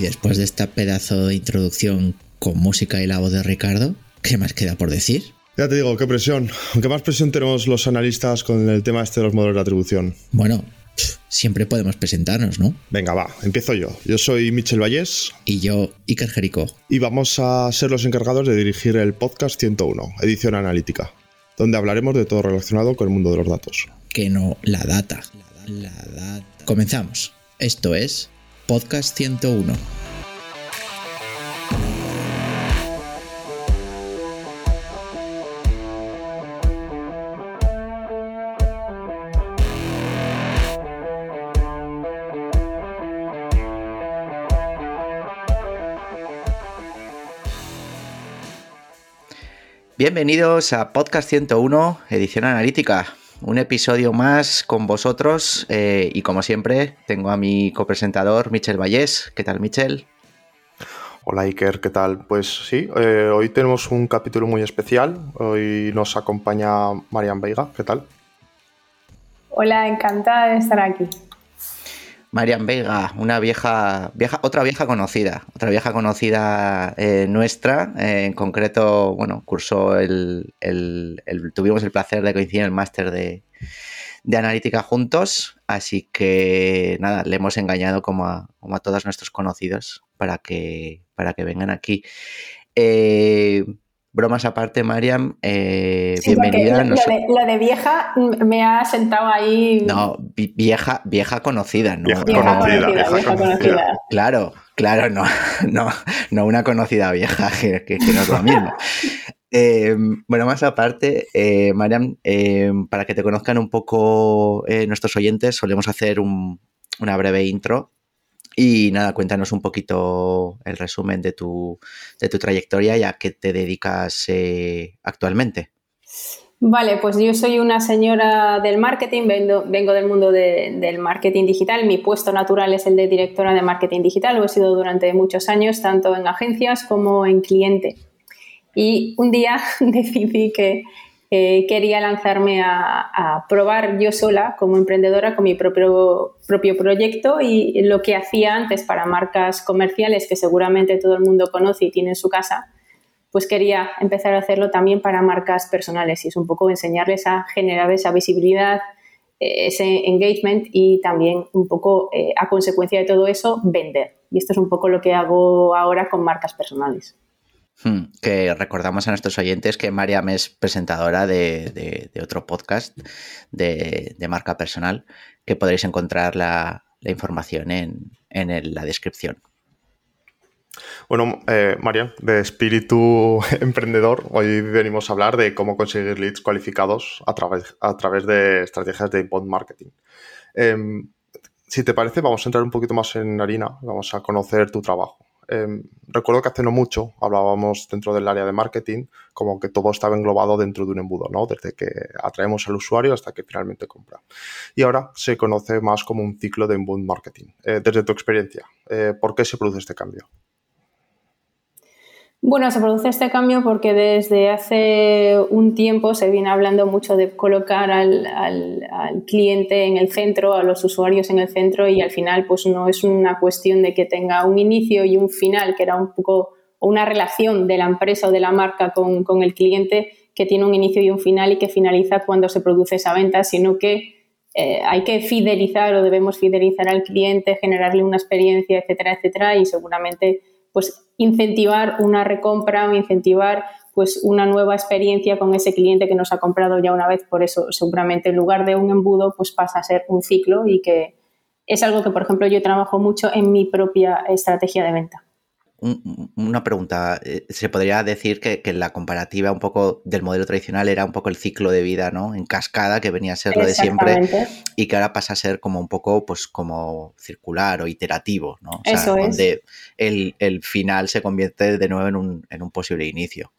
Y después de esta pedazo de introducción con música y la voz de Ricardo, ¿qué más queda por decir? Ya te digo, qué presión. Aunque más presión tenemos los analistas con el tema este de los modelos de atribución. Bueno, siempre podemos presentarnos, ¿no? Venga, va, empiezo yo. Yo soy Michel Vallés. Y yo, Iker Jerico. Y vamos a ser los encargados de dirigir el podcast 101, edición analítica, donde hablaremos de todo relacionado con el mundo de los datos. Que no, la data. La data. Comenzamos. Esto es Podcast 101. Bienvenidos a Podcast 101, edición analítica. Un episodio más con vosotros eh, y como siempre tengo a mi copresentador Michel Vallés. ¿Qué tal Michel? Hola Iker, ¿qué tal? Pues sí, eh, hoy tenemos un capítulo muy especial. Hoy nos acompaña Marian Veiga. ¿Qué tal? Hola, encantada de estar aquí. Marian Vega, una vieja, vieja, otra vieja conocida, otra vieja conocida eh, nuestra, eh, en concreto, bueno, cursó el, tuvimos el placer de coincidir en el máster de, analítica juntos, así que nada, le hemos engañado como a, como a todos nuestros conocidos para que, para que vengan aquí. Eh, Bromas aparte, Mariam, eh, bienvenida. Lo, de, vieja me ha sentado ahí. No, vieja, vieja conocida, ¿no? Vieja, conocida, vieja, conocida. Claro, claro, no, no, no una conocida vieja, que, que, no es lo mismo. Eh, bueno, más aparte, eh, Mariam, eh, para que te conozcan un poco nuestros oyentes, solemos hacer una breve intro y nada, cuéntanos un poquito el resumen de tu, de tu trayectoria y a qué te dedicas eh, actualmente. Vale, pues yo soy una señora del marketing, vengo, vengo del mundo del marketing digital. Mi puesto natural es el de directora de marketing digital, lo he sido durante muchos años, tanto en agencias como en cliente. Y un día decidí que eh, quería lanzarme a, probar yo sola como emprendedora con mi propio, propio proyecto y lo que hacía antes para marcas comerciales que seguramente todo el mundo conoce y tiene en su casa, pues quería empezar a hacerlo también para marcas personales y es un poco enseñarles a generar esa visibilidad, eh, ese engagement y también un poco eh, a consecuencia de todo eso vender. Y esto es un poco lo que hago ahora con marcas personales. Hmm, que recordamos a nuestros oyentes que Mariam es presentadora de, otro podcast de, marca personal, que podréis encontrar la, información en, la descripción. Bueno, eh, de espíritu emprendedor, hoy venimos a hablar de cómo conseguir leads cualificados a través, a través de estrategias de inbound marketing. Em, si te parece, vamos a entrar un poquito más en harina, vamos a conocer tu trabajo. Em, recuerdo que hace no mucho hablábamos dentro del área de marketing como que todo estaba englobado dentro de un embudo, ¿no? Desde que atraemos al usuario hasta que finalmente compra. Y ahora se conoce más como un ciclo de inbound marketing. Eh, desde tu experiencia, eh, ¿por qué se produce este cambio? Bueno, se produce este cambio porque desde hace un tiempo se viene hablando mucho de colocar al, cliente en el centro, a los usuarios en el centro y al final pues no es una cuestión de que tenga un inicio y un final, que era un poco una relación de la empresa o de la marca con, el cliente que tiene un inicio y un final y que finaliza cuando se produce esa venta, sino que eh, hay que fidelizar o debemos fidelizar al cliente, generarle una experiencia, etcétera, etcétera, y seguramente pues incentivar una recompra o incentivar pues una nueva experiencia con ese cliente que nos ha comprado ya una vez. Por eso, seguramente en lugar de un embudo, pues pasa a ser un ciclo y que es algo que, por ejemplo, yo trabajo mucho en mi propia estrategia de venta. Una pregunta. Eh, ¿Se podría decir que, la comparativa un poco del modelo tradicional era un poco el ciclo de vida, ¿no? En cascada, que venía a ser lo de siempre y que ahora pasa a ser como un poco, pues, como circular o iterativo, ¿no? O sea, donde el, final se convierte de nuevo en un, en un posible inicio.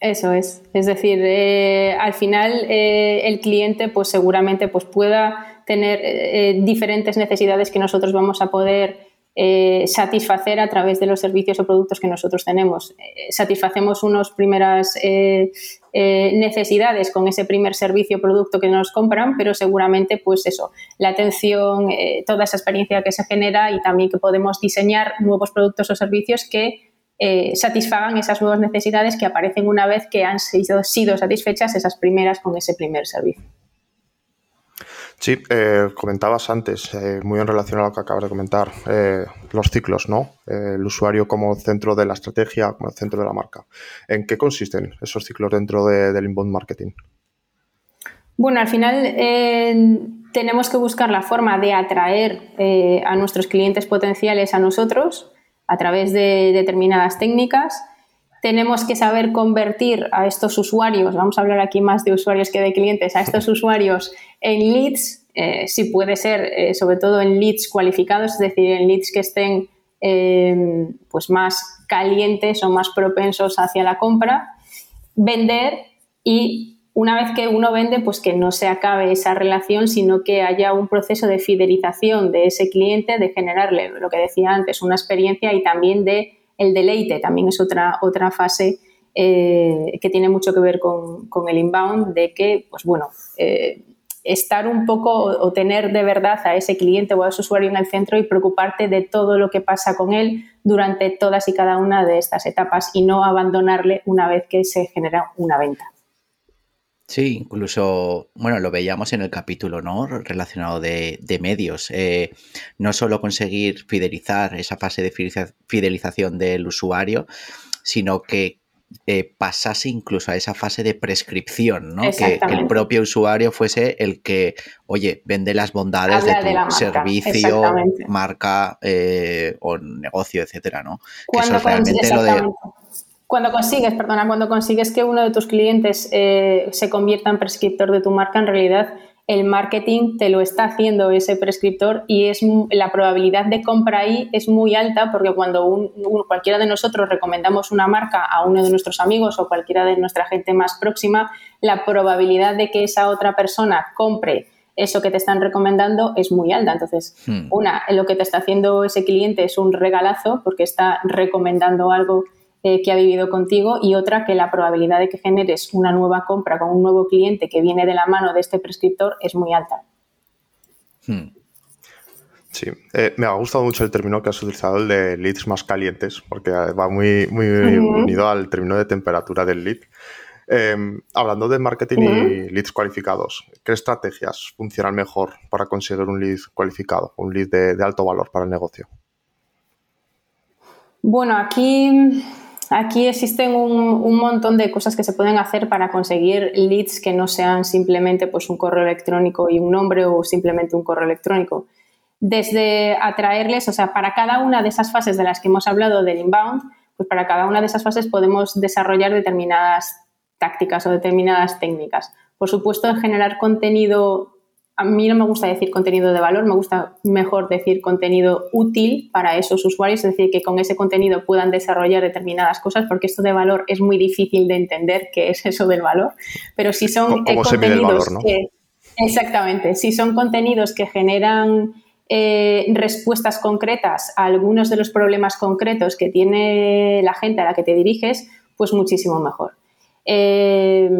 Eso es. Es decir, eh, al final eh, el cliente, pues seguramente, pues pueda tener diferentes necesidades que nosotros vamos a poder eh, satisfacer a través de los servicios o productos que nosotros tenemos. Eh, satisfacemos unas primeras eh, necesidades con ese primer servicio o producto que nos compran, pero seguramente, pues eso, la atención, toda esa experiencia que se genera y también que podemos diseñar nuevos productos o servicios que satisfagan esas nuevas necesidades que aparecen una vez que han sido satisfechas esas primeras con ese primer servicio. Sí, eh, comentabas antes, eh, muy en relación a lo que acabas de comentar, eh, los ciclos, ¿no? el usuario como centro de la estrategia, como centro de la marca. ¿En qué consisten esos ciclos dentro del inbound marketing? Bueno, al final tenemos que buscar la forma de atraer a nuestros clientes potenciales a nosotros a través de determinadas técnicas tenemos que saber convertir a estos usuarios, vamos a hablar aquí más de usuarios que de clientes, a estos usuarios en leads, eh, si puede ser eh, sobre todo en leads cualificados, es decir, en leads que estén eh, pues más calientes o más propensos hacia la compra, vender y una vez que uno vende, pues que no se acabe esa relación, sino que haya un proceso de fidelización de ese cliente, de generarle, lo que decía antes, una experiencia y también de el deleite también es otra, otra fase eh, que tiene mucho que ver con, el inbound, de que, pues bueno, eh, estar un poco o tener de verdad a ese cliente o a ese usuario en el centro y preocuparte de todo lo que pasa con él durante todas y cada una de estas etapas y no abandonarle una vez que se genera una venta. Sí, incluso, bueno, lo veíamos en el capítulo, ¿no? Relacionado de, medios. Eh, no solo conseguir fidelizar esa fase de fidelización del usuario, sino que eh, pasase incluso a esa fase de prescripción, ¿no? Que, el propio usuario fuese el que, oye, vende las bondades de tu servicio, marca eh, o negocio, etcétera, ¿no? Que eso realmente lo de cuando consigues, perdona, cuando consigues que uno de tus clientes eh, se convierta en prescriptor de tu marca, en realidad el marketing te lo está haciendo ese prescriptor y es la probabilidad de compra ahí es muy alta porque cuando cualquiera de nosotros recomendamos una marca a uno de nuestros amigos o cualquiera de nuestra gente más próxima, la probabilidad de que esa otra persona compre eso que te están recomendando es muy alta. Entonces, hmm. una, lo que te está haciendo ese cliente es un regalazo porque está recomendando algo eh, que ha vivido contigo y otra que la probabilidad de que generes una nueva compra con un nuevo cliente que viene de la mano de este prescriptor es muy alta. Hmm. Sí, eh, me ha gustado mucho el término que has utilizado, el de leads más calientes, porque va muy, muy unido al término de temperatura del lead. Em, hablando de marketing y leads cualificados, ¿qué estrategias funcionan mejor para conseguir un lead cualificado, un lead de alto valor para el negocio? Bueno, aquí Aquí existen un, montón de cosas que se pueden hacer para conseguir leads que no sean simplemente pues, un correo electrónico y un nombre o simplemente un correo electrónico. Desde atraerles, o sea, para cada una de esas fases de las que hemos hablado del inbound, pues para cada una de esas fases podemos desarrollar determinadas tácticas o determinadas técnicas. Por supuesto, en generar contenido a mí no me gusta decir contenido de valor, me gusta mejor decir contenido útil para esos usuarios, es decir, que con ese contenido puedan desarrollar determinadas cosas, porque esto de valor es muy difícil de entender qué es eso del valor, pero si son contenidos que, exactamente, si son contenidos que generan eh, respuestas concretas a algunos de los problemas concretos que tiene la gente a la que te diriges, pues muchísimo mejor. Eh,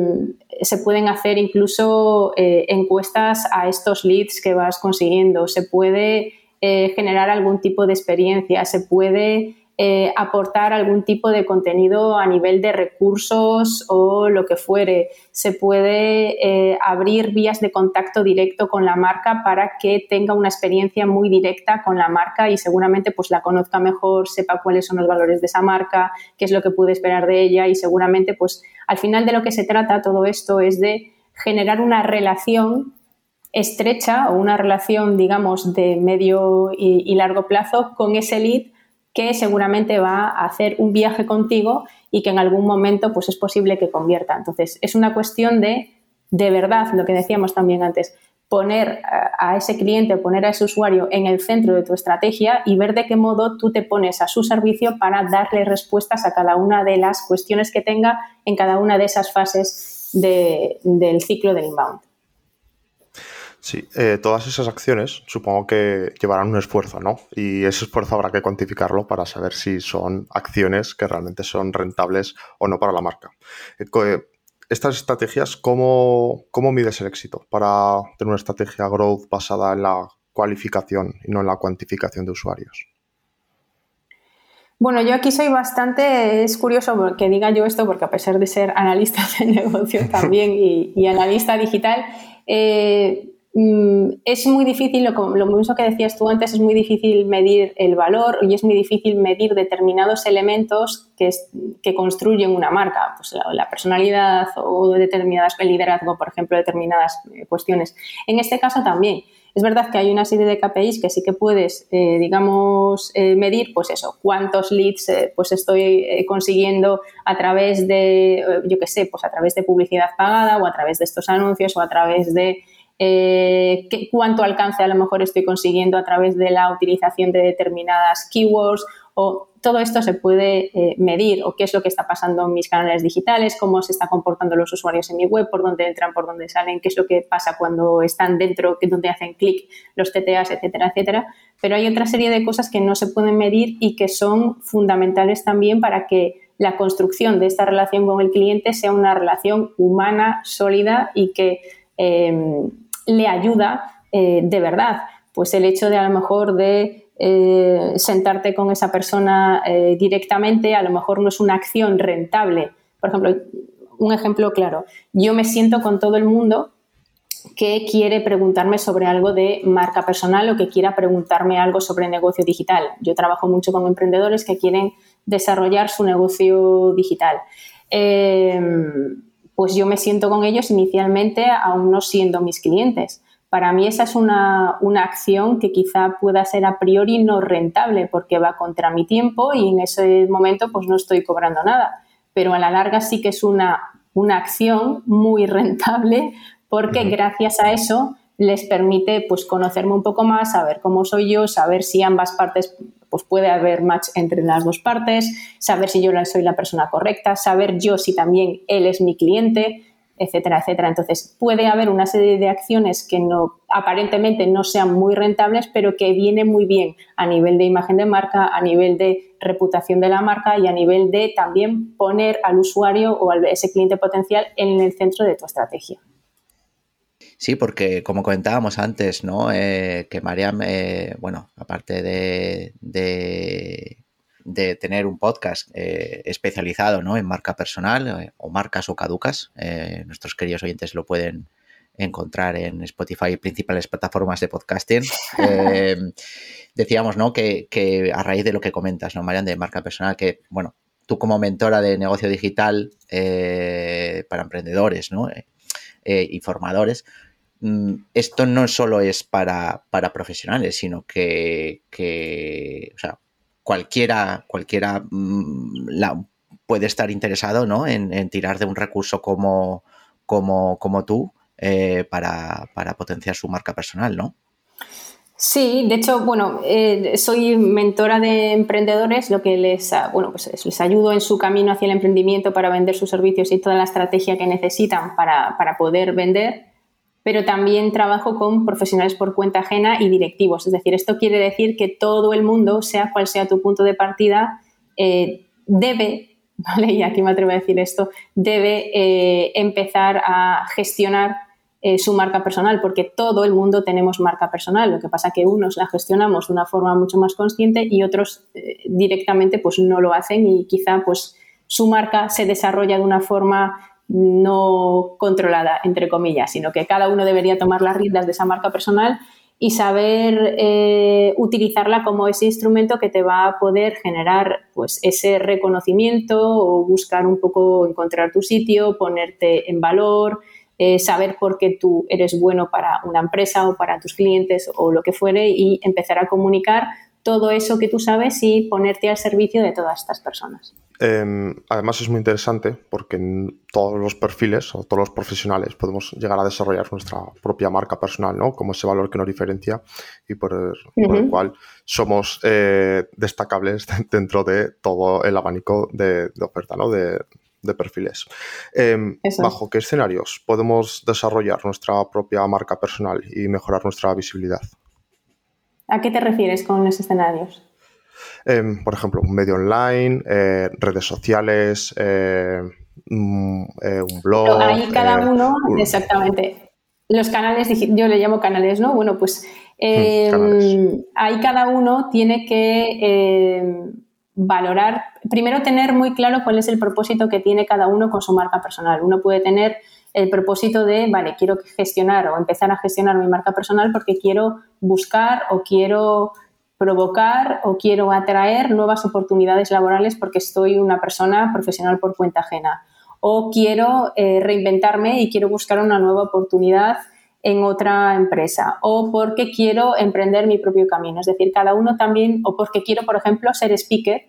se pueden hacer incluso eh, encuestas a estos leads que vas consiguiendo, se puede eh, generar algún tipo de experiencia, se puede eh, aportar algún tipo de contenido a nivel de recursos o lo que fuere. Se puede eh, abrir vías de contacto directo con la marca para que tenga una experiencia muy directa con la marca y seguramente pues la conozca mejor, sepa cuáles son los valores de esa marca, qué es lo que puede esperar de ella y seguramente pues al final de lo que se trata todo esto es de generar una relación estrecha o una relación, digamos, de medio y largo plazo con ese lead que seguramente va a hacer un viaje contigo y que en algún momento pues es posible que convierta. Entonces, es una cuestión de, de verdad, lo que decíamos también antes, poner a ese cliente, poner a ese usuario en el centro de tu estrategia y ver de qué modo tú te pones a su servicio para darle respuestas a cada una de las cuestiones que tenga en cada una de esas fases del ciclo del inbound. Sí, eh, todas esas acciones supongo que llevarán un esfuerzo, ¿no? Y ese esfuerzo habrá que cuantificarlo para saber si son acciones que realmente son rentables o no para la marca. Eh, eh, estas estrategias, ¿cómo, ¿cómo mides el éxito para tener una estrategia growth basada en la cualificación y no en la cuantificación de usuarios? Bueno, yo aquí soy bastante, es curioso que diga yo esto, porque a pesar de ser analista de negocio también y, analista digital, es muy difícil, lo, lo, mismo que decías tú antes, es muy difícil medir el valor y es muy difícil medir determinados elementos que, que construyen una marca, pues la, personalidad o determinadas, el liderazgo, por ejemplo, determinadas eh, cuestiones. En este caso también. Es verdad que hay una serie de KPIs que sí que puedes, eh, digamos, eh, medir, pues eso, cuántos leads pues estoy consiguiendo a través de, yo qué sé, pues a través de publicidad pagada o a través de estos anuncios o a través de eh, cuánto alcance a lo mejor estoy consiguiendo a través de la utilización de determinadas keywords o todo esto se puede eh, medir o qué es lo que está pasando en mis canales digitales, cómo se están comportando los usuarios en mi web, por dónde entran, por dónde salen, qué es lo que pasa cuando están dentro, dónde hacen clic los TTAs, etcétera, etcétera. Pero hay otra serie de cosas que no se pueden medir y que son fundamentales también para que la construcción de esta relación con el cliente sea una relación humana, sólida y que eh, le ayuda eh, de verdad. Pues el hecho de a lo mejor de eh, sentarte con esa persona eh, directamente, a lo mejor no es una acción rentable. Por ejemplo, un ejemplo claro, yo me siento con todo el mundo que quiere preguntarme sobre algo de marca personal o que quiera preguntarme algo sobre negocio digital. Yo trabajo mucho con emprendedores que quieren desarrollar su negocio digital pues yo me siento con ellos inicialmente aún no siendo mis clientes. Para mí esa es una, acción que quizá pueda ser a priori no rentable porque va contra mi tiempo y en ese momento pues no estoy cobrando nada. Pero a la larga sí que es una, una acción muy rentable porque gracias a eso les permite pues conocerme un poco más, saber cómo soy yo, saber si ambas partes pues puede haber match entre las dos partes, saber si yo soy la persona correcta, saber yo si también él es mi cliente, etcétera, etcétera. Entonces, puede haber una serie de acciones que no aparentemente no sean muy rentables, pero que viene muy bien a nivel de imagen de marca, a nivel de reputación de la marca y a nivel de también poner al usuario o a ese cliente potencial en el centro de tu estrategia. Sí, porque como comentábamos antes, ¿no? Eh, que Mariam, eh, bueno, aparte de, de, tener un podcast eh, especializado ¿no? en marca personal o marcas o caducas, nuestros queridos oyentes lo pueden encontrar en Spotify y principales plataformas de podcasting. decíamos, ¿no? Que, que, a raíz de lo que comentas, ¿no, Mariam, de marca personal, que, bueno, tú como mentora de negocio digital para emprendedores, ¿no? y formadores, esto no solo es para, profesionales, sino que, o sea, cualquiera, cualquiera mm, puede estar interesado ¿no? en, tirar de un recurso como, como, como tú eh, para, potenciar su marca personal, ¿no? Sí, de hecho, bueno, eh, soy mentora de emprendedores, lo que les, bueno, pues les ayudo en su camino hacia el emprendimiento para vender sus servicios y toda la estrategia que necesitan para, para poder vender pero también trabajo con profesionales por cuenta ajena y directivos. Es decir, esto quiere decir que todo el mundo, sea cual sea tu punto de partida, eh, debe, ¿vale? y aquí me atrevo a decir esto, debe eh, empezar a gestionar eh, su marca personal, porque todo el mundo tenemos marca personal. Lo que pasa es que unos la gestionamos de una forma mucho más consciente y otros directamente pues no lo hacen y quizá pues su marca se desarrolla de una forma no controlada, entre comillas, sino que cada uno debería tomar las riendas de esa marca personal y saber eh, utilizarla como ese instrumento que te va a poder generar pues, ese reconocimiento o buscar un poco encontrar tu sitio, ponerte en valor, eh, saber por qué tú eres bueno para una empresa o para tus clientes o lo que fuere y empezar a comunicar todo eso que tú sabes y ponerte al servicio de todas estas personas. Em, además es muy interesante porque en todos los perfiles o todos los profesionales podemos llegar a desarrollar nuestra propia marca personal, ¿no? Como ese valor que nos diferencia y por el, cual somos eh, destacables dentro de todo el abanico de, oferta, ¿no? De, perfiles. Em, ¿Bajo qué escenarios podemos desarrollar nuestra propia marca personal y mejorar nuestra visibilidad? ¿A qué te refieres con los escenarios? Em, por ejemplo, un medio online, eh, redes sociales, eh, mm, eh, un blog. ahí cada uno, exactamente. Los canales, yo le llamo canales, ¿no? Bueno, pues hmm, em, ahí cada uno tiene que em, valorar, primero tener muy claro cuál es el propósito que tiene cada uno con su marca personal. Uno puede tener el propósito de, vale, quiero gestionar o empezar a gestionar mi marca personal porque quiero buscar o quiero provocar o quiero atraer nuevas oportunidades laborales porque estoy una persona profesional por cuenta ajena. O quiero eh, reinventarme y quiero buscar una nueva oportunidad en otra empresa. O porque quiero emprender mi propio camino. Es decir, cada uno también, o porque quiero, por ejemplo, ser speaker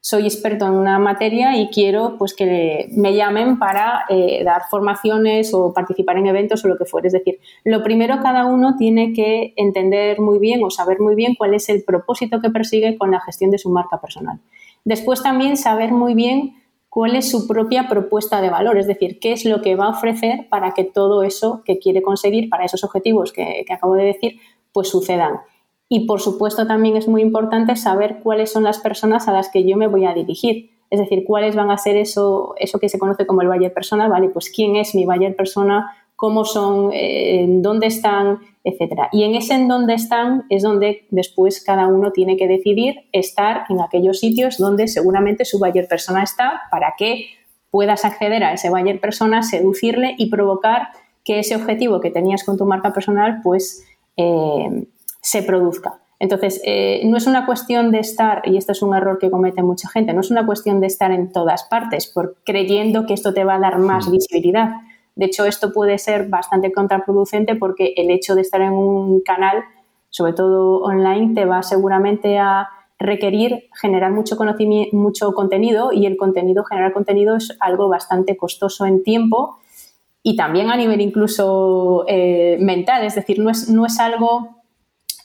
soy experto en una materia y quiero pues que me llamen para eh, dar formaciones o participar en eventos o lo que fuera. Es decir, lo primero cada uno tiene que entender muy bien o saber muy bien cuál es el propósito que persigue con la gestión de su marca personal. Después también saber muy bien cuál es su propia propuesta de valor, es decir, qué es lo que va a ofrecer para que todo eso que quiere conseguir, para esos objetivos que, que acabo de decir, pues sucedan. Y por supuesto también es muy importante saber cuáles son las personas a las que yo me voy a dirigir. Es decir, cuáles van a ser eso, eso que se conoce como el buyer persona, ¿vale? Pues quién es mi buyer persona, cómo son, eh, dónde están, etcétera. Y en ese en dónde están es donde después cada uno tiene que decidir estar en aquellos sitios donde seguramente su buyer persona está para que puedas acceder a ese buyer persona, seducirle y provocar que ese objetivo que tenías con tu marca personal, pues eh, se produzca. Entonces, eh, no es una cuestión de estar, y esto es un error que comete mucha gente, no es una cuestión de estar en todas partes, por, creyendo que esto te va a dar más visibilidad. De hecho, esto puede ser bastante contraproducente porque el hecho de estar en un canal, sobre todo online, te va seguramente a requerir generar mucho, conocimiento, mucho contenido y el contenido, generar contenido es algo bastante costoso en tiempo y también a nivel incluso eh, mental, es decir, no es, no es algo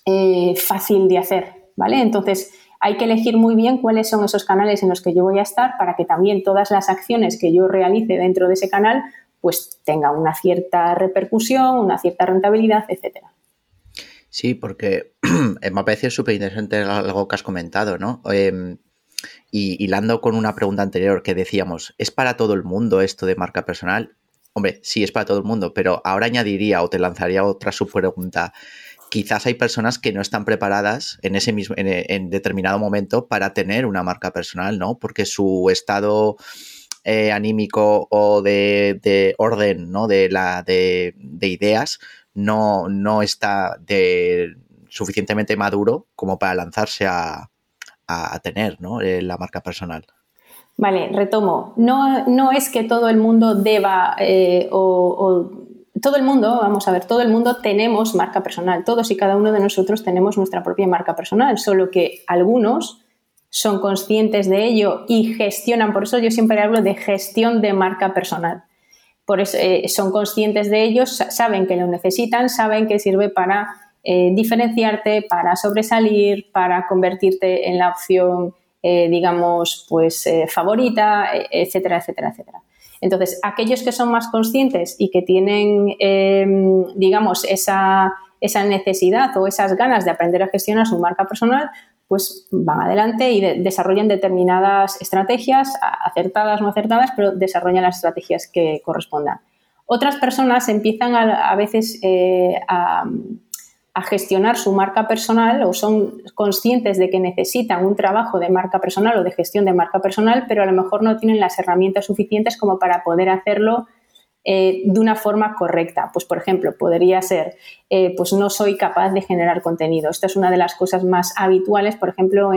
eh, fácil de hacer, ¿vale? Entonces, hay que elegir muy bien cuáles son esos canales en los que yo voy a estar para que también todas las acciones que yo realice dentro de ese canal pues tengan una cierta repercusión, una cierta rentabilidad, etcétera. Sí, porque me parece súper interesante algo que has comentado, ¿no? Em, y hilando con una pregunta anterior que decíamos, ¿es para todo el mundo esto de marca personal? Hombre, sí, es para todo el mundo, pero ahora añadiría o te lanzaría otra subpregunta quizás hay personas que no están preparadas en ese mismo, en, determinado momento para tener una marca personal, ¿no? Porque su estado eh, anímico o de, orden, ¿no? De la de, ideas no, no está de suficientemente maduro como para lanzarse a, tener ¿no? Eh, la marca personal. Vale, retomo. No, no es que todo el mundo deba eh, o todo el mundo, vamos a ver, todo el mundo tenemos marca personal, todos y cada uno de nosotros tenemos nuestra propia marca personal, solo que algunos son conscientes de ello y gestionan, por eso yo siempre hablo de gestión de marca personal. Por eso eh, son conscientes de ello, saben que lo necesitan, saben que sirve para eh, diferenciarte, para sobresalir, para convertirte en la opción, eh, digamos, pues favorita, etcétera, etcétera, etcétera. Entonces, aquellos que son más conscientes y que tienen, em, digamos, esa, necesidad o esas ganas de aprender a gestionar su marca personal, pues van adelante y desarrollan determinadas estrategias, acertadas o no acertadas, pero desarrollan las estrategias que correspondan. Otras personas empiezan a, veces eh, a, a gestionar su marca personal o son conscientes de que necesitan un trabajo de marca personal o de gestión de marca personal, pero a lo mejor no tienen las herramientas suficientes como para poder hacerlo eh, de una forma correcta. Pues, por ejemplo, podría ser, eh, pues no soy capaz de generar contenido. Esta es una de las cosas más habituales, por ejemplo,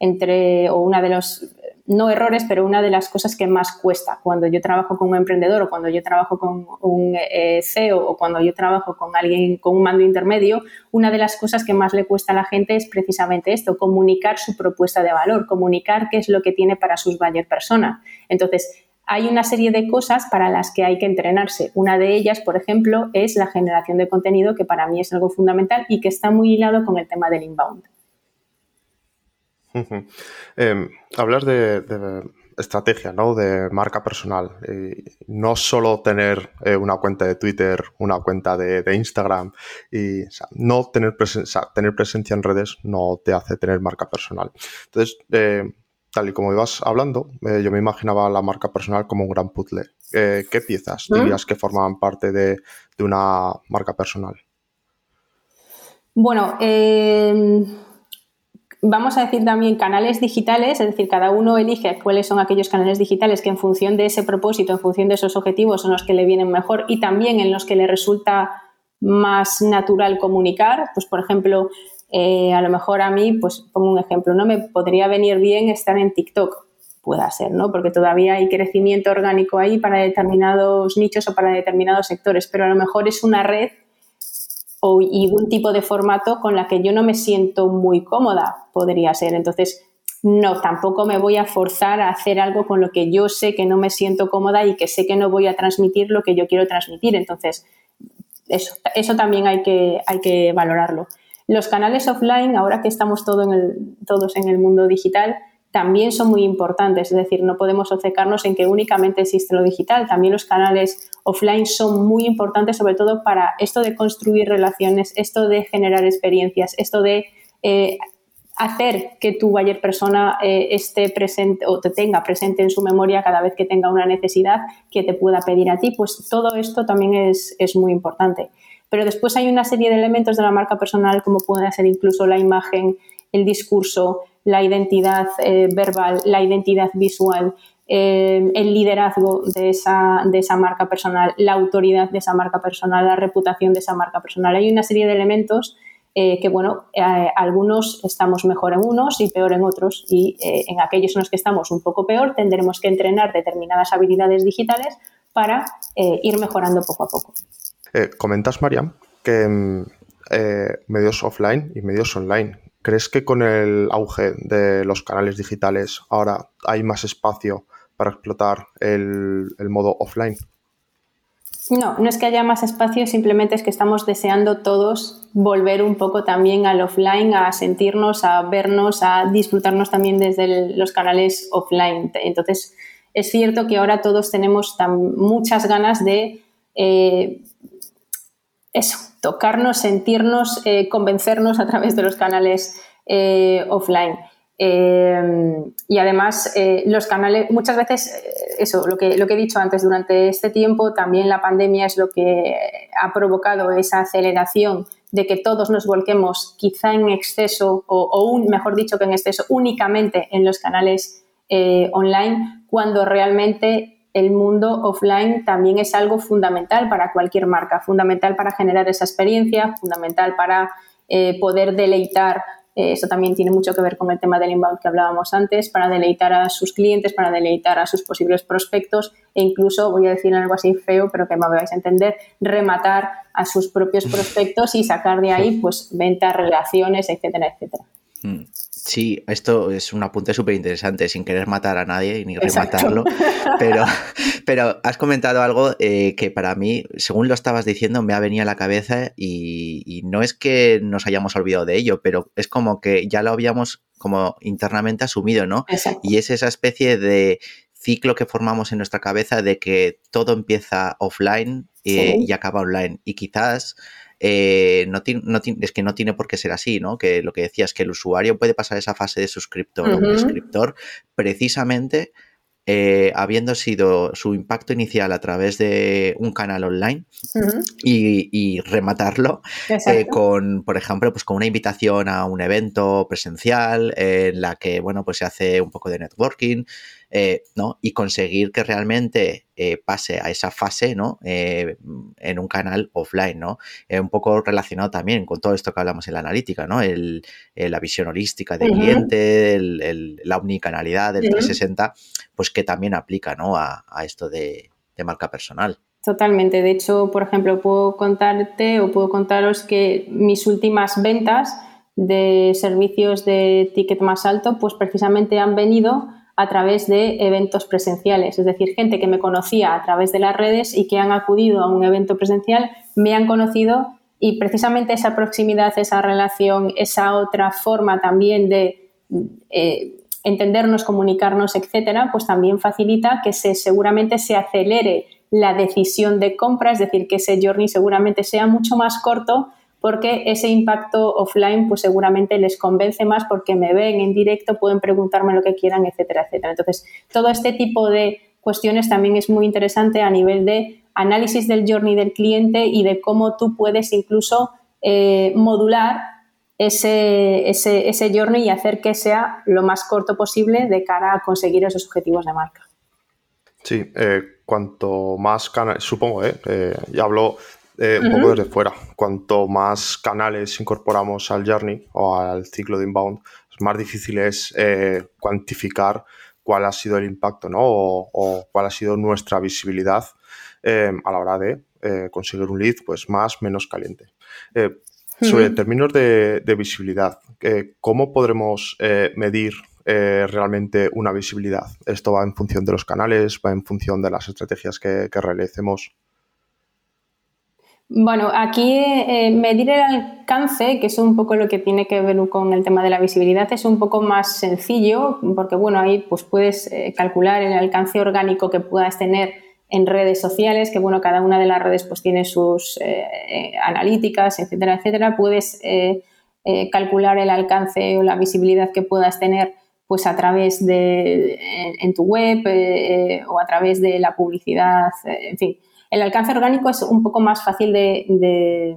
entre, o una de los no errores, pero una de las cosas que más cuesta cuando yo trabajo con un emprendedor o cuando yo trabajo con un eh, CEO o cuando yo trabajo con alguien con un mando intermedio, una de las cosas que más le cuesta a la gente es precisamente esto, comunicar su propuesta de valor, comunicar qué es lo que tiene para sus buyer persona. Entonces, hay una serie de cosas para las que hay que entrenarse. Una de ellas, por ejemplo, es la generación de contenido, que para mí es algo fundamental y que está muy hilado con el tema del inbound. Em, hablas de, estrategia, ¿no? De marca personal. no solo tener eh, una cuenta de Twitter, una cuenta de, Instagram. Y no tener, tener presencia en redes no te hace tener marca personal. Entonces, eh, tal y como ibas hablando, eh, yo me imaginaba la marca personal como un gran puzzle. ¿Qué piezas ¿Mm? dirías que formaban parte de, una marca personal? Bueno, em, vamos a decir también canales digitales, es decir, cada uno elige cuáles son aquellos canales digitales que en función de ese propósito, en función de esos objetivos, son los que le vienen mejor y también en los que le resulta más natural comunicar. Pues, por ejemplo, eh, a lo mejor a mí, pues pongo un ejemplo, no me podría venir bien estar en TikTok, pueda ser, ¿no? Porque todavía hay crecimiento orgánico ahí para determinados nichos o para determinados sectores, pero a lo mejor es una red o, y un tipo de formato con la que yo no me siento muy cómoda, podría ser. Entonces, no, tampoco me voy a forzar a hacer algo con lo que yo sé que no me siento cómoda y que sé que no voy a transmitir lo que yo quiero transmitir. Entonces, eso, eso también hay que, hay que valorarlo. Los canales offline, ahora que estamos en el, todos en el mundo digital, también son muy importantes. Es decir, no podemos obcecarnos en que únicamente existe lo digital. También los canales offline son muy importantes, sobre todo para esto de construir relaciones, esto de generar experiencias, esto de eh, hacer que tu buyer persona eh, esté presente o te tenga presente en su memoria cada vez que tenga una necesidad que te pueda pedir a ti. Pues todo esto también es, es muy importante. Pero después hay una serie de elementos de la marca personal, como puede ser incluso la imagen, el discurso, la identidad eh, verbal, la identidad visual, eh, el liderazgo de esa, de esa marca personal, la autoridad de esa marca personal, la reputación de esa marca personal. Hay una serie de elementos eh, que, bueno, algunos estamos mejor en unos y peor en otros. Y en aquellos en los que estamos un poco peor, tendremos que entrenar determinadas habilidades digitales para ir mejorando poco a poco. Comentas, Mariam, que mm, medios offline y medios online. ¿Crees que con el auge de los canales digitales ahora hay más espacio para explotar el, modo offline? No, no es que haya más espacio, simplemente es que estamos deseando todos volver un poco también al offline, a sentirnos, a vernos, a disfrutarnos también desde los canales offline. Entonces, es cierto que ahora todos tenemos muchas ganas de eh, eso, tocarnos, sentirnos, eh, convencernos a través de los canales eh, offline. Eh, y además, los canales, muchas veces, eso, lo que, lo que he dicho antes, durante este tiempo también la pandemia es lo que ha provocado esa aceleración de que todos nos volquemos quizá en exceso, o, un, mejor dicho que en exceso, únicamente en los canales online, cuando realmente el mundo offline también es algo fundamental para cualquier marca, fundamental para generar esa experiencia, fundamental para eh, poder deleitar. Eh, eso también tiene mucho que ver con el tema del inbound que hablábamos antes, para deleitar a sus clientes, para deleitar a sus posibles prospectos e incluso, voy a decir algo así feo, pero que me vais a entender, rematar a sus propios prospectos y sacar de ahí pues ventas, relaciones, etcétera, etcétera. Mm. Sí, esto es un apunte súper interesante, sin querer matar a nadie ni rematarlo, pero, pero has comentado algo eh, que para mí, según lo estabas diciendo, me ha venido a la cabeza y, no es que nos hayamos olvidado de ello, pero es como que ya lo habíamos como internamente asumido, ¿no? Y es esa especie de ciclo que formamos en nuestra cabeza de que todo empieza offline eh, y acaba online. Y quizás eh, no, es que no tiene por qué ser así, ¿no? Que lo que decías, que el usuario puede pasar esa fase de suscriptor o prescriptor precisamente eh, habiendo sido su impacto inicial a través de un canal online y, rematarlo eh, con, por ejemplo, pues con una invitación a un evento presencial en la que, bueno, pues se hace un poco de networking, eh, ¿no? Y conseguir que realmente eh, pase a esa fase, ¿no? Eh, en un canal offline, ¿no? un poco relacionado también con todo esto que hablamos en la analítica, ¿no? El, la visión holística del cliente, la omnicanalidad del 360, pues que también aplica, ¿no? A, esto de, de marca personal. Totalmente. De hecho, por ejemplo, puedo contarte o puedo contaros que mis últimas ventas de servicios de ticket más alto, pues precisamente han venido a través de eventos presenciales, es decir, gente que me conocía a través de las redes y que han acudido a un evento presencial, me han conocido y precisamente esa proximidad, esa relación, esa otra forma también de eh, entendernos, comunicarnos, etcétera, pues también facilita que se, seguramente se acelere la decisión de compra, es decir, que ese journey seguramente sea mucho más corto porque ese impacto offline pues seguramente les convence más porque me ven en directo, pueden preguntarme lo que quieran, etcétera, etcétera. Entonces, todo este tipo de cuestiones también es muy interesante a nivel de análisis del journey del cliente y de cómo tú puedes incluso eh, modular ese, ese, ese journey y hacer que sea lo más corto posible de cara a conseguir esos objetivos de marca. Sí, eh, cuanto más canales, supongo, eh, eh, y hablo eh, un poco desde fuera. Cuanto más canales incorporamos al journey o al ciclo de inbound, más difícil es eh, cuantificar cuál ha sido el impacto ¿no? o, cuál ha sido nuestra visibilidad eh, a la hora de conseguir un lead pues más menos caliente. Sobre términos de, visibilidad, ¿cómo podremos medir realmente una visibilidad? ¿Esto va en función de los canales, va en función de las estrategias que, que realicemos? Bueno, aquí eh, medir el alcance, que es un poco lo que tiene que ver con el tema de la visibilidad, es un poco más sencillo, porque bueno, ahí pues puedes eh, calcular el alcance orgánico que puedas tener en redes sociales, que bueno, cada una de las redes pues tiene sus eh, analíticas, etcétera, etcétera. Puedes calcular el alcance o la visibilidad que puedas tener pues a través de en tu web o a través de la publicidad, en fin el alcance orgánico es un poco más fácil de,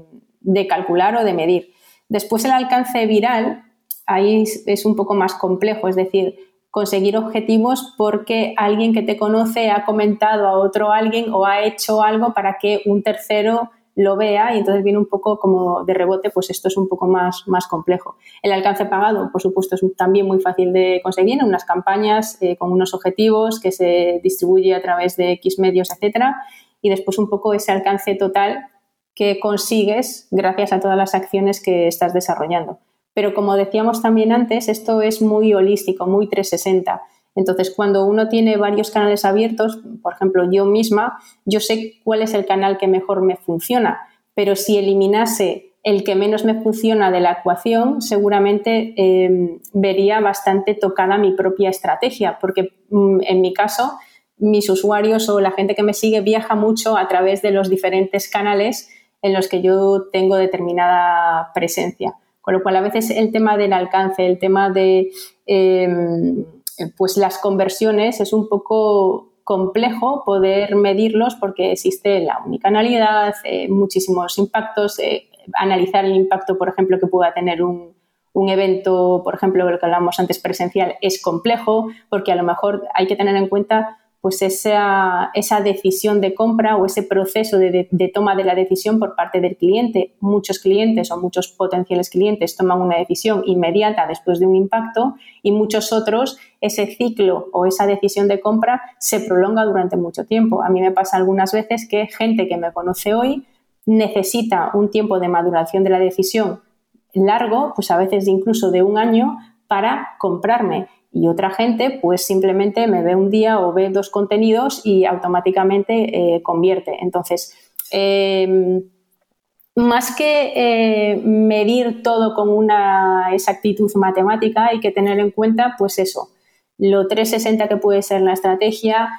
calcular o de medir. Después el alcance viral, ahí es un poco más complejo, es decir, conseguir objetivos porque alguien que te conoce ha comentado a otro alguien o ha hecho algo para que un tercero lo vea y entonces viene un poco como de rebote, pues esto es un poco más, más complejo. El alcance pagado, por supuesto, es también muy fácil de conseguir en unas campañas eh, con unos objetivos que se distribuye a través de X medios, etcétera y después un poco ese alcance total que consigues gracias a todas las acciones que estás desarrollando. Pero como decíamos también antes, esto es muy holístico, muy 360. Entonces, cuando uno tiene varios canales abiertos, por ejemplo, yo misma, yo sé cuál es el canal que mejor me funciona, pero si eliminase el que menos me funciona de la ecuación, seguramente em, vería bastante tocada mi propia estrategia, porque mm, en mi caso mis usuarios o la gente que me sigue viaja mucho a través de los diferentes canales en los que yo tengo determinada presencia. Con lo cual, a veces el tema del alcance, el tema de em, pues las conversiones es un poco complejo poder medirlos porque existe la unicanalidad, eh, muchísimos impactos, eh, analizar el impacto, por ejemplo, que pueda tener un, un evento, por ejemplo, lo que hablábamos antes presencial, es complejo porque a lo mejor hay que tener en cuenta pues esa, esa, decisión de compra o ese proceso de, toma de la decisión por parte del cliente. Muchos clientes o muchos potenciales clientes toman una decisión inmediata después de un impacto y muchos otros ese ciclo o esa decisión de compra se prolonga durante mucho tiempo. A mí me pasa algunas veces que gente que me conoce hoy necesita un tiempo de maduración de la decisión largo, pues a veces incluso de un año, para comprarme y otra gente pues simplemente me ve un día o ve dos contenidos y automáticamente eh, convierte. Entonces, em, más que eh, medir todo con una exactitud matemática, hay que tener en cuenta pues eso, lo 360 que puede ser la estrategia,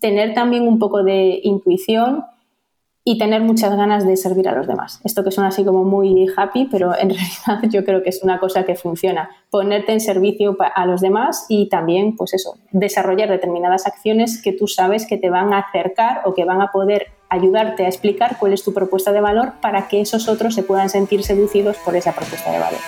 tener también un poco de intuición y tener muchas ganas de servir a los demás. Esto que suena así como muy happy, pero en realidad yo creo que es una cosa que funciona. Ponerte en servicio a los demás y también, pues eso, desarrollar determinadas acciones que tú sabes que te van a acercar o que van a poder ayudarte a explicar cuál es tu propuesta de valor para que esos otros se puedan sentir seducidos por esa propuesta de valor.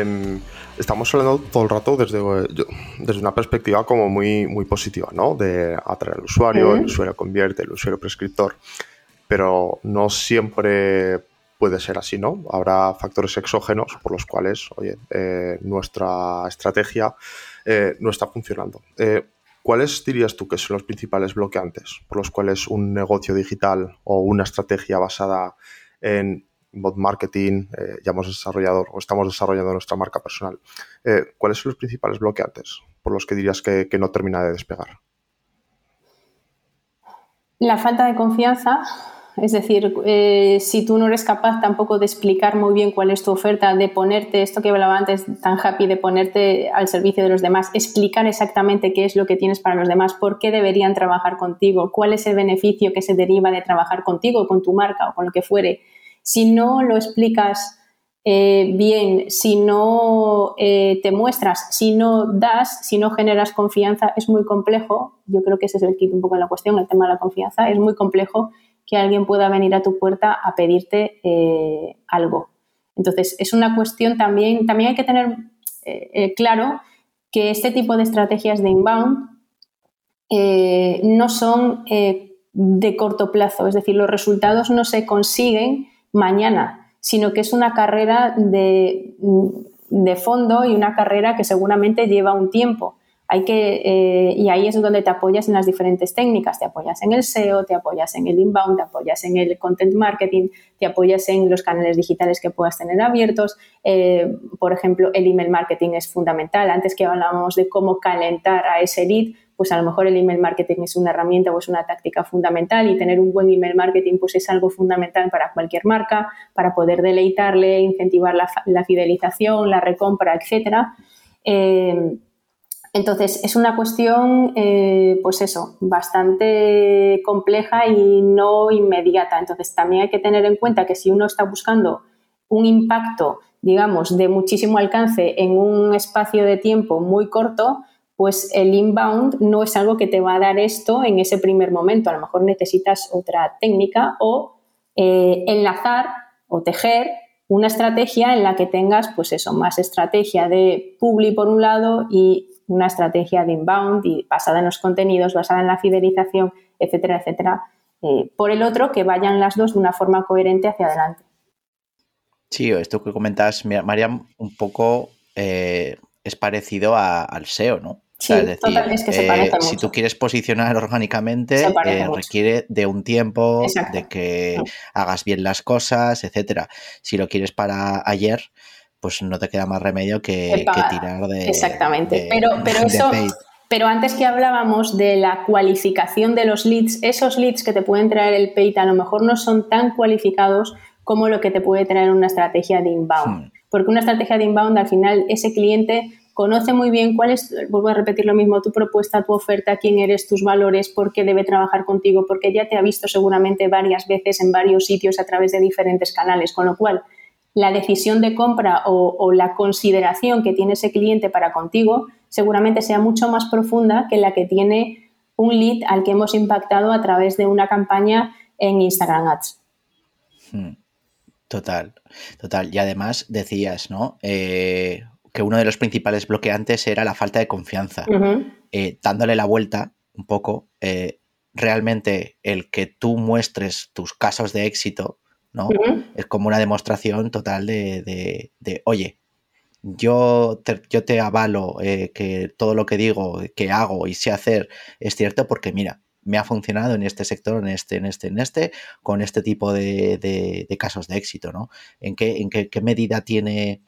Em, estamos hablando todo el rato desde, desde una perspectiva como muy, muy positiva, ¿no? De atraer al usuario, el usuario convierte, el usuario prescriptor, pero no siempre puede ser así, ¿no? Habrá factores exógenos por los cuales, oye, eh, nuestra estrategia eh, no está funcionando. Eh, ¿Cuáles dirías tú que son los principales bloqueantes por los cuales un negocio digital o una estrategia basada en bot marketing, ya hemos desarrollado o estamos desarrollando nuestra marca personal? ¿Cuáles son los principales bloqueantes por los que dirías que no termina de despegar? La falta de confianza, es decir, eh, si tú no eres capaz tampoco de explicar muy bien cuál es tu oferta, de ponerte, esto que hablaba antes, tan happy, de ponerte al servicio de los demás, explicar exactamente qué es lo que tienes para los demás, por qué deberían trabajar contigo, cuál es el beneficio que se deriva de trabajar contigo, con tu marca o con lo que fuere. Si no lo explicas eh, bien, si no eh, te muestras, si no das, si no generas confianza, es muy complejo. Yo creo que ese es el kit un poco de la cuestión, el tema de la confianza. Es muy complejo que alguien pueda venir a tu puerta a pedirte eh, algo. Entonces, es una cuestión también, también hay que tener claro que este tipo de estrategias de inbound no son de corto plazo, es decir, los resultados no se consiguen mañana, sino que es una carrera de, de fondo y una carrera que seguramente lleva un tiempo hay que, eh, y ahí es donde te apoyas en las diferentes técnicas, te apoyas en el SEO, te apoyas en el inbound, te apoyas en el content marketing, te apoyas en los canales digitales que puedas tener abiertos. Eh, por ejemplo, el email marketing es fundamental. Antes que hablábamos de cómo calentar a ese lead, pues a lo mejor el email marketing es una herramienta o es una táctica fundamental y tener un buen email marketing pues es algo fundamental para cualquier marca, para poder deleitarle, incentivar la, fidelización, la recompra, etcétera. Eh, entonces, es una cuestión, eh, pues eso, bastante compleja y no inmediata. Entonces, también hay que tener en cuenta que si uno está buscando un impacto, digamos, de muchísimo alcance en un espacio de tiempo muy corto, pues el inbound no es algo que te va a dar esto en ese primer momento. A lo mejor necesitas otra técnica o eh, enlazar o tejer una estrategia en la que tengas, pues eso, más estrategia de publi por un lado y una estrategia de inbound y basada en los contenidos, basada en la fidelización, etcétera, etcétera. Eh, por el otro, que vayan las dos de una forma coherente hacia adelante. Sí, esto que comentas, Mariam, un poco eh, es parecido al SEO, ¿no? Sí, es decir, que se parece eh, si tú quieres posicionar orgánicamente, requiere de un tiempo, de que hagas bien las cosas, etcétera. Si lo quieres para ayer, pues no te queda más remedio que, tirar de. Exactamente. pero, pero eso. Pero antes que hablábamos de la cualificación de los leads, esos leads que te pueden traer el paid a lo mejor no son tan cualificados como lo que te puede traer una estrategia de inbound. Hmm. Porque una estrategia de inbound, al final, ese cliente conoce muy bien cuál es, vuelvo a repetir lo mismo, tu propuesta, tu oferta, quién eres, tus valores, por qué debe trabajar contigo, porque ya te ha visto seguramente varias veces en varios sitios a través de diferentes canales, con lo cual la decisión de compra o, la consideración que tiene ese cliente para contigo seguramente sea mucho más profunda que la que tiene un lead al que hemos impactado a través de una campaña en Instagram Ads. Hmm. Total, total. Y además decías, ¿no? Eh, que uno de los principales bloqueantes era la falta de confianza. Eh, dándole la vuelta un poco, eh, realmente el que tú muestres tus casos de éxito ¿no? Es como una demostración total de, oye, yo te, yo te avalo eh, que todo lo que digo, que hago y sé hacer es cierto porque mira, me ha funcionado en este sector, en este, en este, en este, con este tipo de, casos de éxito, ¿no? ¿En qué, en qué, medida tiene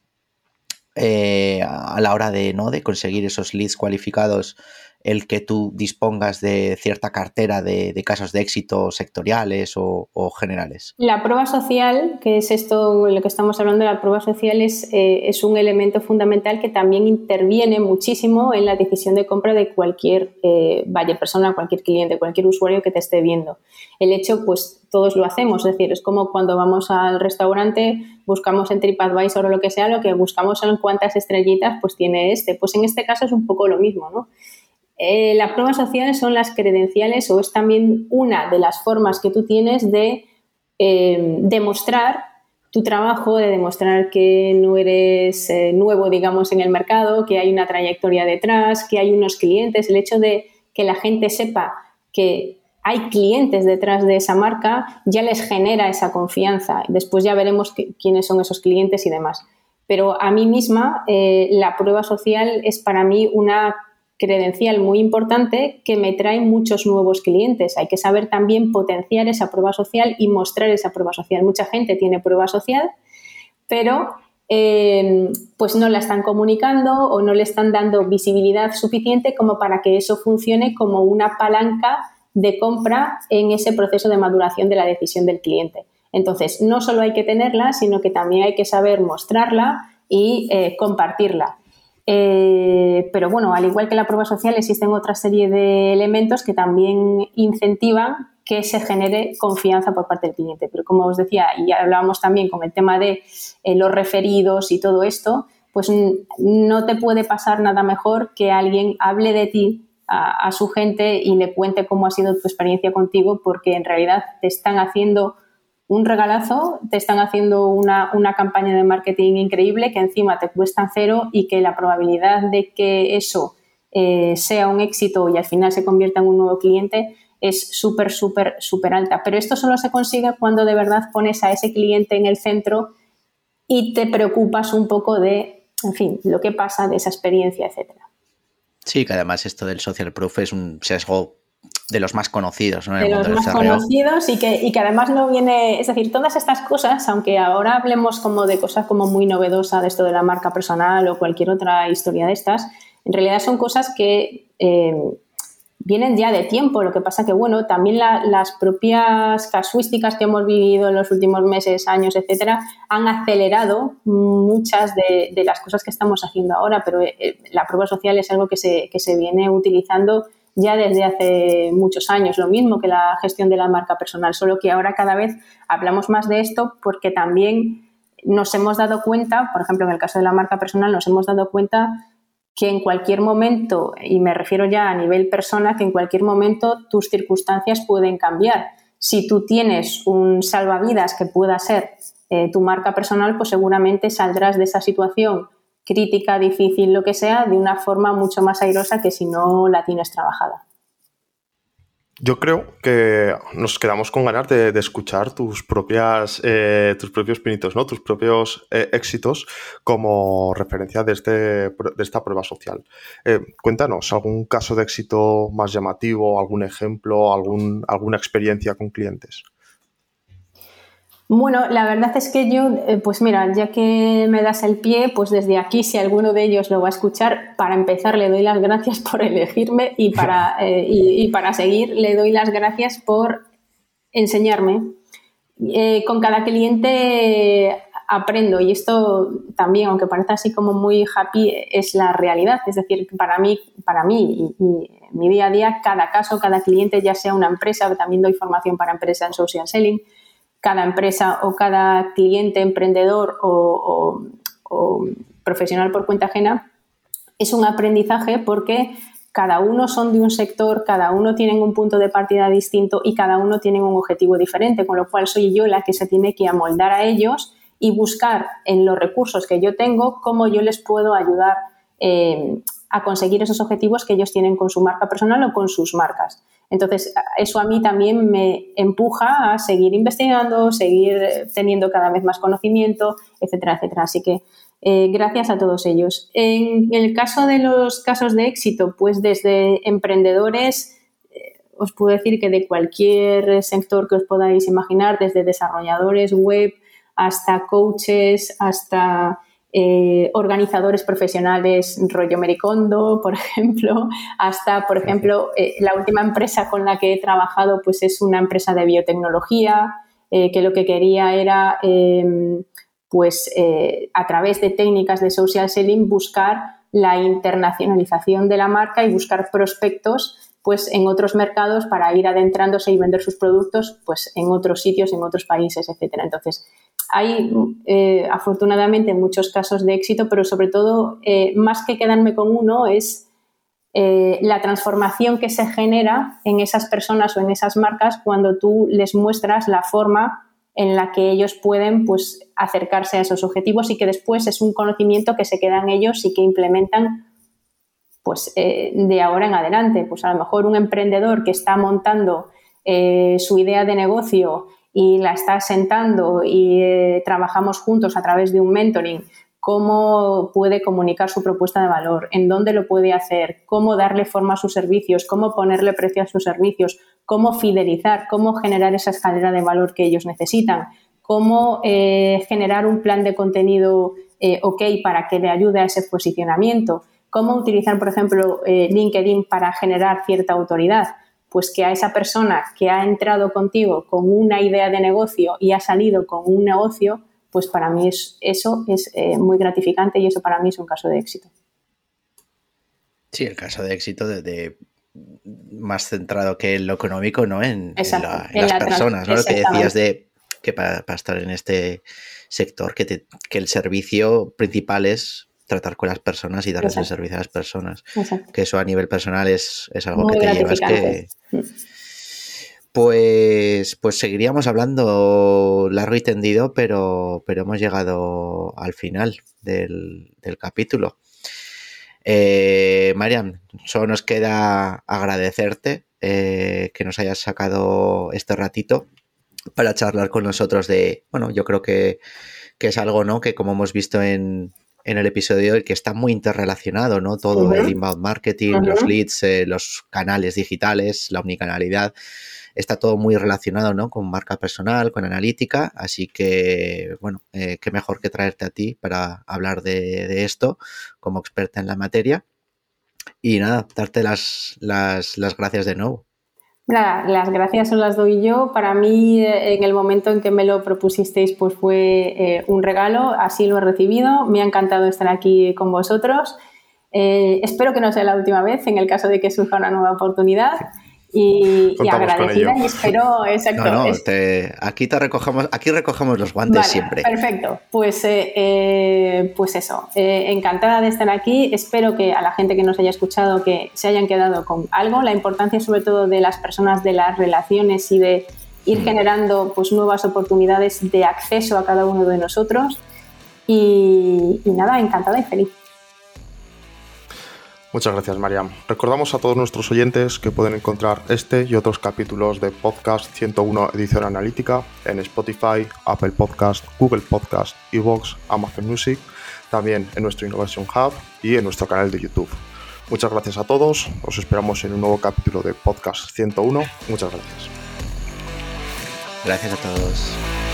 eh, a la hora de, ¿no? de conseguir esos leads cualificados el que tú dispongas de cierta cartera de, casos de éxito sectoriales o, generales? La prueba social, que es esto lo que estamos hablando, la prueba social es, eh, es un elemento fundamental que también interviene muchísimo en la decisión de compra de cualquier eh, vaya persona, cualquier cliente, cualquier usuario que te esté viendo. El hecho, pues todos lo hacemos, es decir, es como cuando vamos al restaurante, buscamos en TripAdvisor o lo que sea, lo que buscamos son cuántas estrellitas pues tiene este. Pues en este caso es un poco lo mismo, ¿no? Eh, las pruebas sociales son las credenciales o es también una de las formas que tú tienes de eh, demostrar tu trabajo, de demostrar que no eres eh, nuevo, digamos, en el mercado, que hay una trayectoria detrás, que hay unos clientes, el hecho de que la gente sepa que hay clientes detrás de esa marca, ya les genera esa confianza. Después ya veremos quiénes son esos clientes y demás. Pero a mí misma, eh, la prueba social es para mí una credencial muy importante que me trae muchos nuevos clientes. Hay que saber también potenciar esa prueba social y mostrar esa prueba social. Mucha gente tiene prueba social, pero eh, pues no la están comunicando o no le están dando visibilidad suficiente como para que eso funcione como una palanca de compra en ese proceso de maduración de la decisión del cliente. Entonces, no solo hay que tenerla, sino que también hay que saber mostrarla y eh, compartirla. Eh, pero bueno, al igual que la prueba social, existen otra serie de elementos que también incentivan que se genere confianza por parte del cliente. Pero como os decía, y hablábamos también con el tema de eh, los referidos y todo esto, pues no te puede pasar nada mejor que alguien hable de ti a, a, su gente y le cuente cómo ha sido tu experiencia contigo, porque en realidad te están haciendo un regalazo, te están haciendo una, campaña de marketing increíble que encima te cuesta cero y que la probabilidad de que eso eh, sea un éxito y al final se convierta en un nuevo cliente es súper, súper, súper alta. Pero esto solo se consigue cuando de verdad pones a ese cliente en el centro y te preocupas un poco de, en fin, lo que pasa de esa experiencia, etcétera. Sí, que además esto del social proof es un sesgo de los más conocidos, ¿no? de los más conocidos y que, y que además no viene, es decir, todas estas cosas, aunque ahora hablemos como de cosas como muy novedosas de esto de la marca personal o cualquier otra historia de estas, en realidad son cosas que eh, vienen ya de tiempo. Lo que pasa que, bueno, también las propias casuísticas que hemos vivido en los últimos meses, años, etcétera, han acelerado muchas de, las cosas que estamos haciendo ahora, pero eh, la prueba social es algo que se, que se viene utilizando ya desde hace muchos años, lo mismo que la gestión de la marca personal, solo que ahora cada vez hablamos más de esto porque también nos hemos dado cuenta, por ejemplo, en el caso de la marca personal, nos hemos dado cuenta que en cualquier momento, y me refiero ya a nivel persona, que en cualquier momento tus circunstancias pueden cambiar. Si tú tienes un salvavidas que pueda ser eh, tu marca personal, pues seguramente saldrás de esa situación crítica, difícil, lo que sea, de una forma mucho más airosa que si no la tienes trabajada. Yo creo que nos quedamos con ganas de, escuchar tus propias, eh, tus propios pinitos, ¿no? tus propios eh, éxitos como referencia de, este, de esta prueba social. Eh, cuéntanos algún caso de éxito más llamativo, algún ejemplo, algún, alguna experiencia con clientes. Bueno, la verdad es que yo, eh, pues mira, ya que me das el pie, pues desde aquí, si alguno de ellos lo va a escuchar, para empezar le doy las gracias por elegirme y para, eh, y, para seguir le doy las gracias por enseñarme. Eh, con cada cliente aprendo y esto también, aunque parezca así como muy happy, es la realidad. Es decir, para mí, para mí y, y mi día a día, cada caso, cada cliente, ya sea una empresa, también doy formación para empresa en social selling, cada empresa o cada cliente emprendedor o, profesional por cuenta ajena es un aprendizaje porque cada uno son de un sector, cada uno tiene un punto de partida distinto y cada uno tiene un objetivo diferente, con lo cual soy yo la que se tiene que amoldar a ellos y buscar en los recursos que yo tengo cómo yo les puedo ayudar eh, a conseguir esos objetivos que ellos tienen con su marca personal o con sus marcas. Entonces, eso a mí también me empuja a seguir investigando, seguir teniendo cada vez más conocimiento, etcétera, etcétera. Así que eh, gracias a todos ellos. En el caso de los casos de éxito, pues desde emprendedores, eh, os puedo decir que de cualquier sector que os podáis imaginar, desde desarrolladores web hasta coaches, hasta eh, organizadores profesionales rollo Mericondo, por ejemplo, hasta, por ejemplo, eh, la última empresa con la que he trabajado pues es una empresa de biotecnología eh, que lo que quería era em, pues a través de técnicas de social selling buscar la internacionalización de la marca y buscar prospectos pues en otros mercados para ir adentrándose y vender sus productos pues en otros sitios, en otros países, etcétera. Entonces, hay eh, afortunadamente muchos casos de éxito, pero sobre todo, eh, más que quedarme con uno, es eh, la transformación que se genera en esas personas o en esas marcas cuando tú les muestras la forma en la que ellos pueden pues, acercarse a esos objetivos y que después es un conocimiento que se queda en ellos y que implementan pues, eh, de ahora en adelante. Pues a lo mejor un emprendedor que está montando eh, su idea de negocio y la está sentando y eh, trabajamos juntos a través de un mentoring, cómo puede comunicar su propuesta de valor, en dónde lo puede hacer, cómo darle forma a sus servicios, cómo ponerle precio a sus servicios, cómo fidelizar, cómo generar esa escalera de valor que ellos necesitan, cómo generar un plan de contenido ok para que le ayude a ese posicionamiento, cómo utilizar, por ejemplo, eh, LinkedIn para generar cierta autoridad. Pues que a esa persona que ha entrado contigo con una idea de negocio y ha salido con un negocio, pues para mí es, eso es muy gratificante y eso para mí es un caso de éxito. Sí, el caso de éxito de más centrado que en lo económico, ¿no? En, las personas, ¿no? Lo que decías de que para, estar en este sector, que, que, el servicio principal es tratar con las personas y darles el servicio a las personas. Que eso a nivel personal es, algo que te llevas que... Mm. Pues, pues seguiríamos hablando largo y tendido, pero, pero hemos llegado al final del, del capítulo. Eh, Mariam, solo nos queda agradecerte eh, que nos hayas sacado este ratito para charlar con nosotros de, bueno, yo creo que, es algo, ¿no? Que como hemos visto en, el episodio, el que está muy interrelacionado, ¿no? Todo el inbound marketing, los leads, eh, los canales digitales, la omnicanalidad está todo muy relacionado ¿no? con marca personal, con analítica, así que, bueno, eh, qué mejor que traerte a ti para hablar de, esto como experta en la materia. Y nada, darte las, las, gracias de nuevo. Las gracias os las doy yo. Para mí, eh, en el momento en que me lo propusisteis, pues fue eh, un regalo, así lo he recibido. Me ha encantado estar aquí con vosotros. espero que no sea la última vez en el caso de que surja una nueva oportunidad y, agradecida y espero, exacto. No, no, aquí te recogemos, aquí recogemos los guantes siempre. Perfecto, pues, eh, eh, pues eso, eh, encantada de estar aquí, espero que a la gente que nos haya escuchado que se hayan quedado con algo, la importancia sobre todo de las personas, de las relaciones y de ir mm. generando pues nuevas oportunidades de acceso a cada uno de nosotros y nada, encantada y feliz. Muchas gracias, Mariam. Recordamos a todos nuestros oyentes que pueden encontrar este y otros capítulos de Podcast 101 Edición Analítica en Spotify, Apple Podcast, Google Podcast, Evox, Amazon Music, también en nuestro Innovation Hub y en nuestro canal de YouTube. Muchas gracias a todos. Os esperamos en un nuevo capítulo de Podcast 101. Muchas gracias. Gracias a todos.